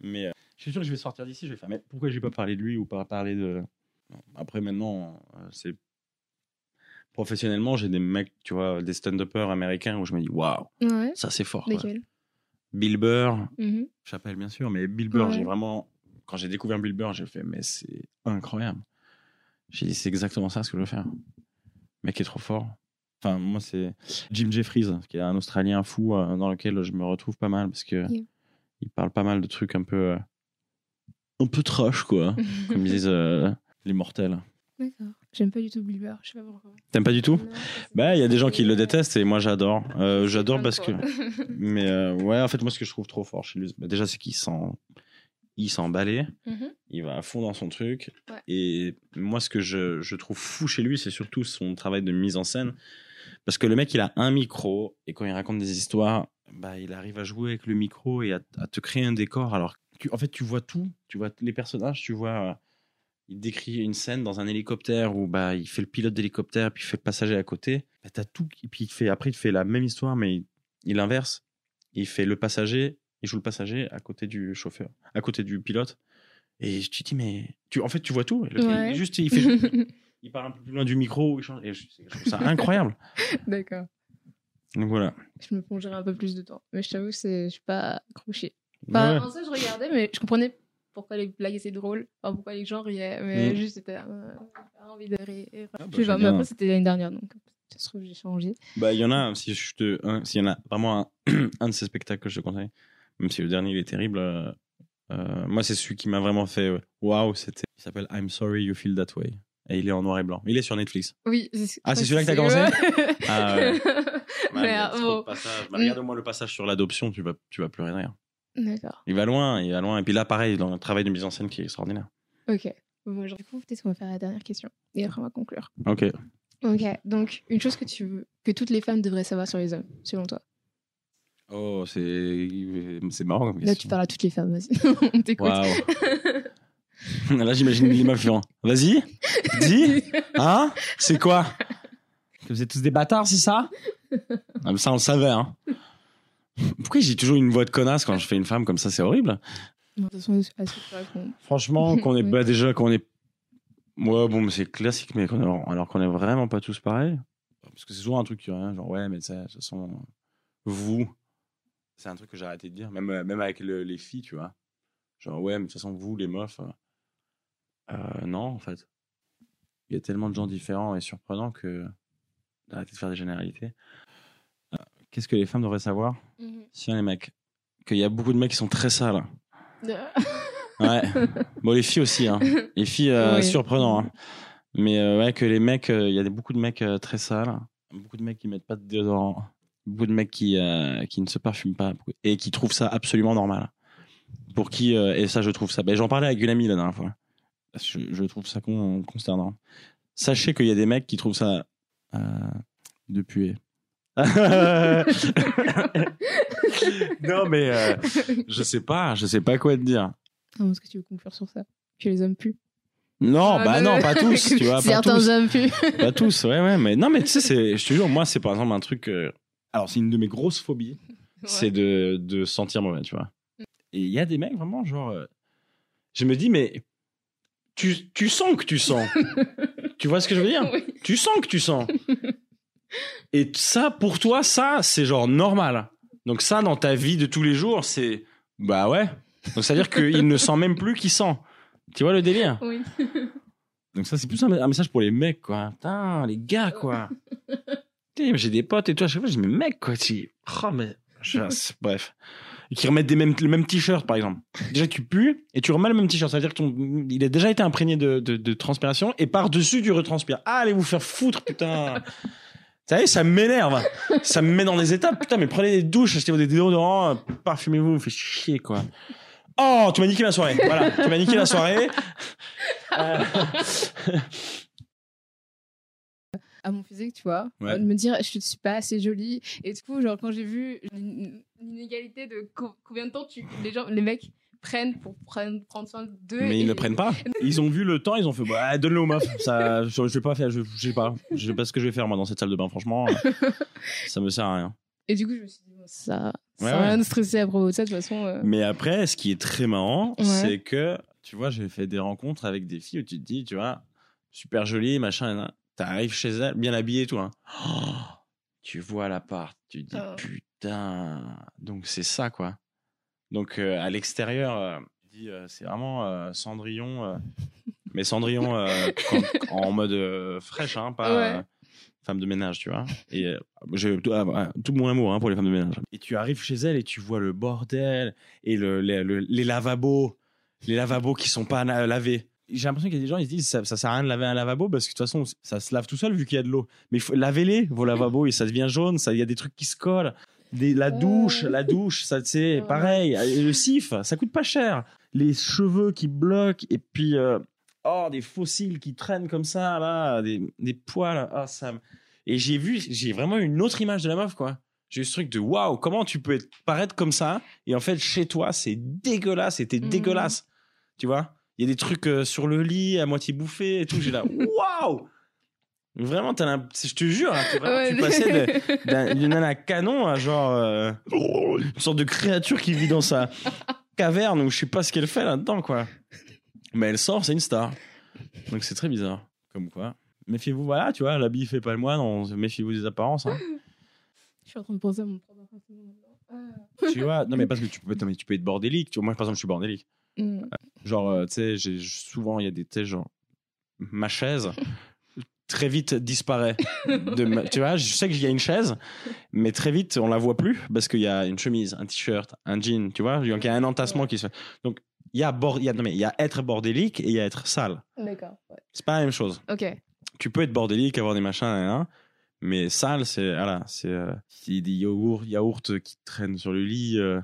Mais euh, je suis sûr que je vais sortir d'ici, je vais faire. Mais pourquoi j'ai pas parlé de lui ou pas parlé de. Non. Après, maintenant, euh, c'est. Professionnellement, j'ai des mecs, tu vois, des stand-uppers américains où je me dis, waouh, Ouais. ça c'est fort. Lesquels? Bill Burr, Mhm. Chapelle, bien sûr, mais Bill Burr, Ouais. j'ai vraiment. Quand j'ai découvert Bill Burr, j'ai fait, mais c'est incroyable. J'ai dit, c'est exactement ça ce que je veux faire. Le mec est trop fort. Enfin, moi, c'est Jim Jeffries, qui est un Australien fou euh, dans lequel je me retrouve pas mal parce que Yeah. il parle pas mal de trucs un peu. euh, un peu trash, quoi. comme ils disent euh, les mortels. D'accord. J'aime pas du tout Bill Burr, je sais pas pourquoi. T'aimes pas du tout Non, Bah, il y a des gens qui le détestent et moi j'adore. Euh, j'adore parce que. Mais ouais, en fait, moi, ce que je trouve trop fort chez lui, bah, déjà, c'est qu'il s'en. Il s'en balait. Mhm. il va à fond dans son truc. Ouais. Et moi, ce que je, je trouve fou chez lui, c'est surtout son travail de mise en scène. Parce que le mec, il a un micro, et quand il raconte des histoires, bah, il arrive à jouer avec le micro et à, à te créer un décor. Alors, tu, en fait, tu vois tout. Tu vois les personnages, tu vois. euh, il décrit une scène dans un hélicoptère où bah, il fait le pilote d'hélicoptère, puis il fait le passager à côté. Bah, t'as tout. Et puis il fait, après, il fait la même histoire, mais il, il inverse. Il fait le passager, il joue le passager à côté du chauffeur, à côté du pilote. Et tu te dis, mais tu, en fait, tu vois tout. Le- Ouais. juste, il, fait, il part un peu plus loin du micro. il change- et je, je trouve ça incroyable. D'accord. Donc voilà. Je me plongerai un peu plus dedans. Mais je t'avoue je suis pas accrochée. Enfin, Ouais. en ça, je regardais, mais je comprenais pourquoi les blagues étaient drôles. Enfin, pourquoi les gens riaient. Mais Mm. juste, c'était. Euh, envie de rire. Ah, bah, mais après, c'était l'année dernière, donc ça se trouve, j'ai changé. Bah, il y en a, si je te, un- s'il y en a vraiment un, un de ces spectacles que je te conseille, même si le dernier il est terrible, euh, euh, moi c'est celui qui m'a vraiment fait waouh, c'était, il s'appelle I'm Sorry You Feel That Way. Et il est en noir et blanc. Il est sur Netflix. Oui. Ah, c'est celui-là que t'as c'est- Ah ouais. Il euh, trop bon. de passages. Bah, regarde-moi le passage sur l'adoption, tu vas, tu vas pleurer de rire. D'accord. Il va loin, il va loin. Et puis là, pareil, dans un travail de mise en scène qui est extraordinaire. Ok. Bon, du coup, peut-être qu'on va faire la dernière question. Et après, on va conclure. Ok. Ok. Donc, une chose que tu veux, que toutes les femmes devraient savoir sur les hommes, selon toi? Oh, c'est, c'est marrant comme Là, tu question. parles à toutes les femmes, vas-y. on t'écoute. Waouh. Là, j'imagine les meufs font, Vas-y, dis. Hein C'est quoi? Que vous êtes tous des bâtards, c'est ça? Ah, mais Ça, on le savait. Hein. Pourquoi j'ai toujours une voix de connasse quand je fais une femme comme ça? C'est horrible. De toute façon, à ce que tu réponds. Franchement, qu'on est bah, déjà qu'on est. Ouais, bon, mais c'est classique, mais alors qu'on est vraiment pas tous pareils. Parce que c'est souvent un truc qui hein, genre, ouais, mais ça, de toute façon, vous. C'est un truc que j'ai arrêté de dire, même, euh, même avec le- les filles, tu vois. Genre, ouais, mais de toute façon, vous, les meufs. Euh, non, en fait. Il y a tellement de gens différents et surprenants que. D'arrêter de faire des généralités. Euh, Qu'est-ce que les femmes devraient savoir Si les mecs? Qu'il y a beaucoup de mecs qui sont très sales. Ouais. Bon, les filles aussi. Hein. Les filles, euh, Oui. surprenant. hein. Mais euh, ouais, que les mecs, euh, il y a des, beaucoup de mecs euh, très sales. Beaucoup de mecs qui mettent pas de déodorant. Beaucoup de mecs qui, euh, qui ne se parfument pas. Et qui trouvent ça absolument normal. Pour qui, euh, et ça, je trouve ça. Ben, J'en parlais avec une amie la dernière fois. Je, je trouve ça con, consternant. Sachez qu'il y a des mecs qui trouvent ça euh, de puer. non, mais euh, je sais pas, je sais pas quoi te dire. Ah, Est-ce que tu veux conclure sur ça Que les hommes puent Non, Ah, bah non, pas tous, tu vois, pas Certains tous. hommes puent. Pas tous, ouais, ouais, mais non, mais tu sais, c'est- je te jure, moi, c'est par exemple un truc. euh, Alors, c'est une de mes grosses phobies, c'est de, de sentir mauvais, tu vois. Et il y a des mecs vraiment, genre. euh, Je me dis, mais tu, tu sens que tu sens. tu vois ce que je veux dire? Oui. Tu sens que tu sens. Et ça, pour toi, ça, c'est genre normal. Donc, ça, dans ta vie de tous les jours, c'est. Bah ouais. Donc, ça veut dire qu'il ne sent même plus qu'il sent. Tu vois le délire? Oui. donc ça, c'est plus un, un message pour les mecs, quoi. Putain, les gars, quoi. J'ai des potes et tout, à chaque fois, je dis, mais mec, quoi, tu... Oh, mais... je- Bref. Qui remettent des mêmes, le même t-shirt, par exemple. Déjà, tu pues et tu remets le même t-shirt. Ça veut dire que ton, il a déjà été imprégné de, transpiration et par-dessus, tu retranspires. Ah, allez vous faire foutre, putain. Vous savez, ça m'énerve. Ça me met dans des étapes. Putain, mais prenez des douches, achetez des déodorants, parfumez-vous, vous faites chier, quoi. Oh, tu m'as niqué ma soirée. Voilà, tu m'as niqué la soirée. Euh, à mon physique, tu vois. Ouais. De me dire, je suis pas assez jolie. Et du coup, genre, quand j'ai vu l'in- l'inégalité de co- combien de temps tu, les, gens, les mecs prennent pour prendre, prendre soin d'eux. Mais ils ne prennent pas. Ils ont vu le temps, ils ont fait bah, donne-le aux meufs. Ça, je, je vais pas faire, je, je sais pas. Je sais pas ce que je vais faire moi dans cette salle de bain, franchement. ça me sert à rien. Et du coup, je me suis dit, bon, ça, ça Ouais, rien de stresser à propos de ça, de toute façon. euh. Mais après, ce qui est très marrant, Ouais. c'est que, tu vois, j'ai fait des rencontres avec des filles où tu te dis, tu vois, super jolie, machin. T'arrives chez elle, bien habillée et tout. hein. Oh, tu vois l'appart, tu dis, Oh. putain. Donc c'est ça, quoi. Donc euh, à l'extérieur, euh, dis, euh, c'est vraiment euh, Cendrillon, euh, mais Cendrillon euh, quand- en mode euh, fraîche, hein, pas Ouais. euh, femme de ménage, tu vois. Et euh, j'ai tout, ah, tout mon amour hein, pour les femmes de ménage. Et tu arrives chez elle et tu vois le bordel et le, les, le- les lavabos, les lavabos qui sont pas lavés. J'ai l'impression qu'il y a des gens ils se disent ça, ça sert à rien de laver un lavabo parce que de toute façon ça se lave tout seul vu qu'il y a de l'eau. Mais lavez-les vos lavabos et ça devient jaune, ça il y a des trucs qui se collent. Des, la douche, la douche, ça c'est pareil. Et le sif, ça coûte pas cher. Les cheveux qui bloquent et puis euh, oh des fossiles qui traînent comme ça là, des, des poils. Ah ça. me- Et j'ai vu, j'ai vraiment eu une autre image de la meuf quoi. J'ai eu ce truc de waouh, comment tu peux être- paraître comme ça et en fait chez toi c'est dégueulasse, c'était Mhm. dégueulasse. Tu vois? Il y a des trucs euh, sur le lit à moitié bouffés et tout. J'ai là waouh Vraiment, t'as l'imp- je te jure, hein, vraiment- Ouais. tu passais d'une nana canon à genre euh, une sorte de créature qui vit dans sa caverne où je sais pas ce qu'elle fait là-dedans quoi. Mais elle sort, c'est une star. Donc c'est très bizarre. Comme quoi. Méfiez-vous, voilà, tu vois, l'habit fait pas le moine, on- méfiez-vous des apparences. hein. Je suis en train de penser à mon propre tu vois, non mais parce que tu peux, non, mais tu peux être bordélique. Tu vois, moi par exemple, je suis bordélique. Ah. Mm. Genre, euh, tu sais, souvent il y a des, tu genre, ma chaise très vite disparaît. De ma- tu vois, je sais qu'il y a une chaise, mais très vite on la voit plus parce qu'il y a une chemise, un t-shirt, un jean, tu vois, donc il y a un entassement qui se fait. Donc il y a bord, il y a, non mais il y a être bordélique et il y a être sale. D'accord. ouais. C'est pas la même chose. Ok. Tu peux être bordélique, avoir des machins, mais sale, c'est voilà, c'est euh, des yaourts, yaourts qui traînent sur le lit, euh,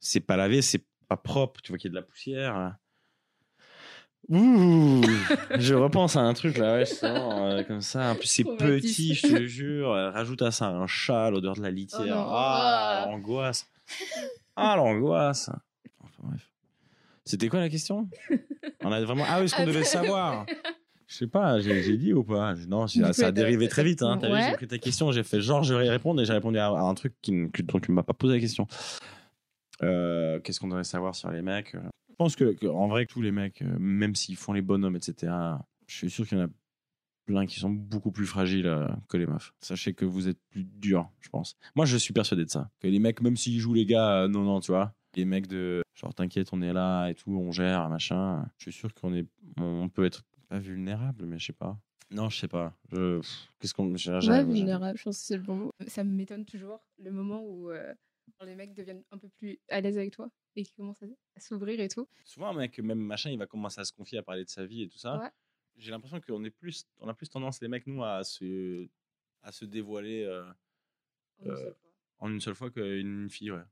c'est pas lavé, c'est pas propre, tu vois qu'il y a de la poussière. Ouh, je repense à un truc là, ouais, je sens, euh, comme ça. En plus, c'est petit, je te jure. Euh, Rajoute à ça un chat, l'odeur de la litière. Oh ah, l'angoisse. Ah, l'angoisse. Enfin, bref. C'était quoi la question? On a vraiment. Ah oui, ce qu'on devait savoir. Je sais pas, j'ai j'ai dit ou pas? Non, ça, a dérivé très vite. Hein. T'as vu, Ouais. j'ai pris ta question, j'ai fait genre je vais y répondre et j'ai répondu à, à un truc qui, dont tu ne m'as pas posé la question. Euh, Qu'est-ce qu'on devrait savoir sur les mecs Je pense que, que, en vrai, tous les mecs, euh, même s'ils font les bonhommes, etc., je suis sûr qu'il y en a plein qui sont beaucoup plus fragiles euh, que les meufs. Sachez que vous êtes plus durs, je pense. Moi, je suis persuadé de ça. Que les mecs, même s'ils jouent les gars, euh, non, non, tu vois. Les mecs de genre, t'inquiète, on est là et tout, on gère, machin. Je suis sûr qu'on est, on peut être pas vulnérable, mais je sais pas. Non, je sais pas. Je- Qu'est-ce qu'on. Ouais, vulnérable, je pense que c'est le bon mot. Ça m'étonne toujours le moment où euh, les mecs deviennent un peu plus à l'aise avec toi et qui commencent à, s'ouvrir et tout. Souvent, un mec, même machin, il va commencer à se confier, à parler de sa vie et tout ça. Ouais. J'ai l'impression qu'on est plus, on a plus tendance, les mecs, nous, à se, à se dévoiler euh, En une Euh, seule fois. en une seule fois qu'une fille, ouais.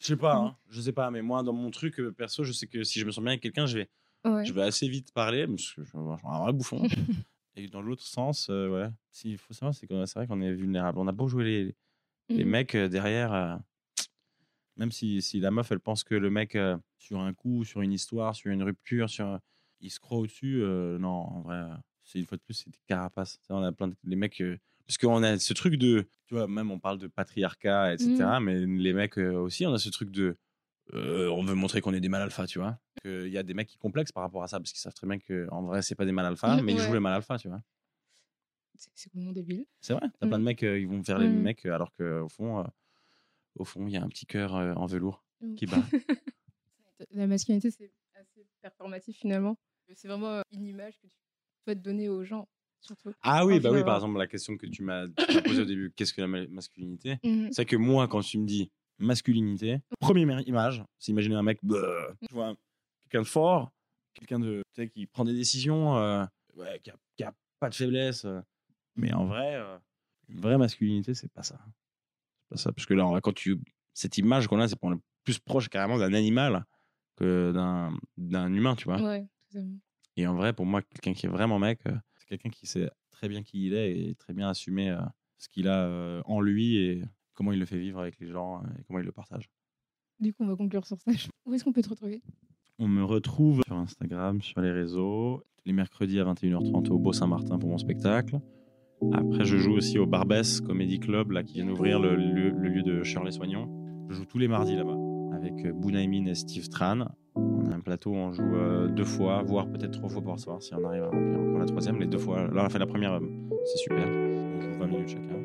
Je sais pas, hein, je sais pas, mais moi, dans mon truc euh, perso, je sais que si je me sens bien avec quelqu'un, je vais, Ouais. je vais assez vite parler, parce que je suis un vrai bouffon. et dans l'autre sens, euh, ouais. S'il faut savoir, c'est vrai qu'on est vulnérable. On a beau jouer les, les Mhm. mecs derrière, même si, si la meuf, elle pense que le mec, euh, sur un coup, sur une histoire, sur une rupture, sur, il se croit au-dessus, euh, non, en vrai, c'est une fois de plus, c'est des carapaces. On a plein de les mecs, euh, parce qu'on a ce truc de, tu vois, même on parle de patriarcat, etc., mais les mecs aussi, on a ce truc de, on veut montrer qu'on est des mal alpha, tu vois. Il y a des mecs qui complexent par rapport à ça, parce qu'ils savent très bien qu'en vrai, c'est pas des mal alpha, mais ils jouent les mal alpha, tu vois. C'est- complètement débile. C'est vrai, t'as plein de mecs, euh, ils vont faire les Mhm. mecs, alors qu'au fond, euh, au fond, il y a un petit cœur euh, en velours Mhm. qui bat. La masculinité, c'est assez performatif finalement. C'est vraiment euh, une image que tu peux te donner aux gens, surtout. Ah oui, bah oui, par exemple, la question que tu m'as posée au début, qu'est-ce que la ma- masculinité? Mhm. C'est que moi, quand tu me dis masculinité, première image, c'est imaginer un mec, bah, tu vois, un- quelqu'un de fort, quelqu'un de, tu sais, qui prend des décisions, euh, ouais, qui, a, qui a pas de faiblesse. euh. Mais en vrai, euh, une vraie masculinité, c'est pas ça. Ça. Parce que là, en vrai, quand tu. Cette image qu'on a, c'est qu'on est plus proche carrément d'un animal que d'un d'un humain, tu vois. Ouais. Et en vrai, pour moi, quelqu'un qui est vraiment mec, euh, c'est quelqu'un qui sait très bien qui il est et très bien assumer euh, ce qu'il a euh, en lui et comment il le fait vivre avec les gens et comment il le partage. Du coup, on va conclure sur ça. Où est-ce qu'on peut te retrouver? On me retrouve sur Instagram, sur les réseaux, les mercredis à 21h30 au Beau Saint-Martin pour mon spectacle. Après, je joue aussi au Barbès Comedy Club, là, qui vient d'ouvrir le, lieu- le lieu de Shirley Soignon. Je joue tous les mardis là-bas, avec euh, Bounaimin et Steve Tran. On a un plateau, on joue euh, deux fois, voire peut-être trois fois par soir, si on arrive à remplir encore la troisième. Les deux fois, là, on a fait la première, euh, c'est super. On joue 20 minutes chacun.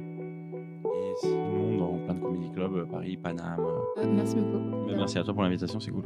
Et sinon, dans plein de comedy clubs, Paris, Paname. Euh, Merci beaucoup. ben, merci à toi pour l'invitation, c'est cool.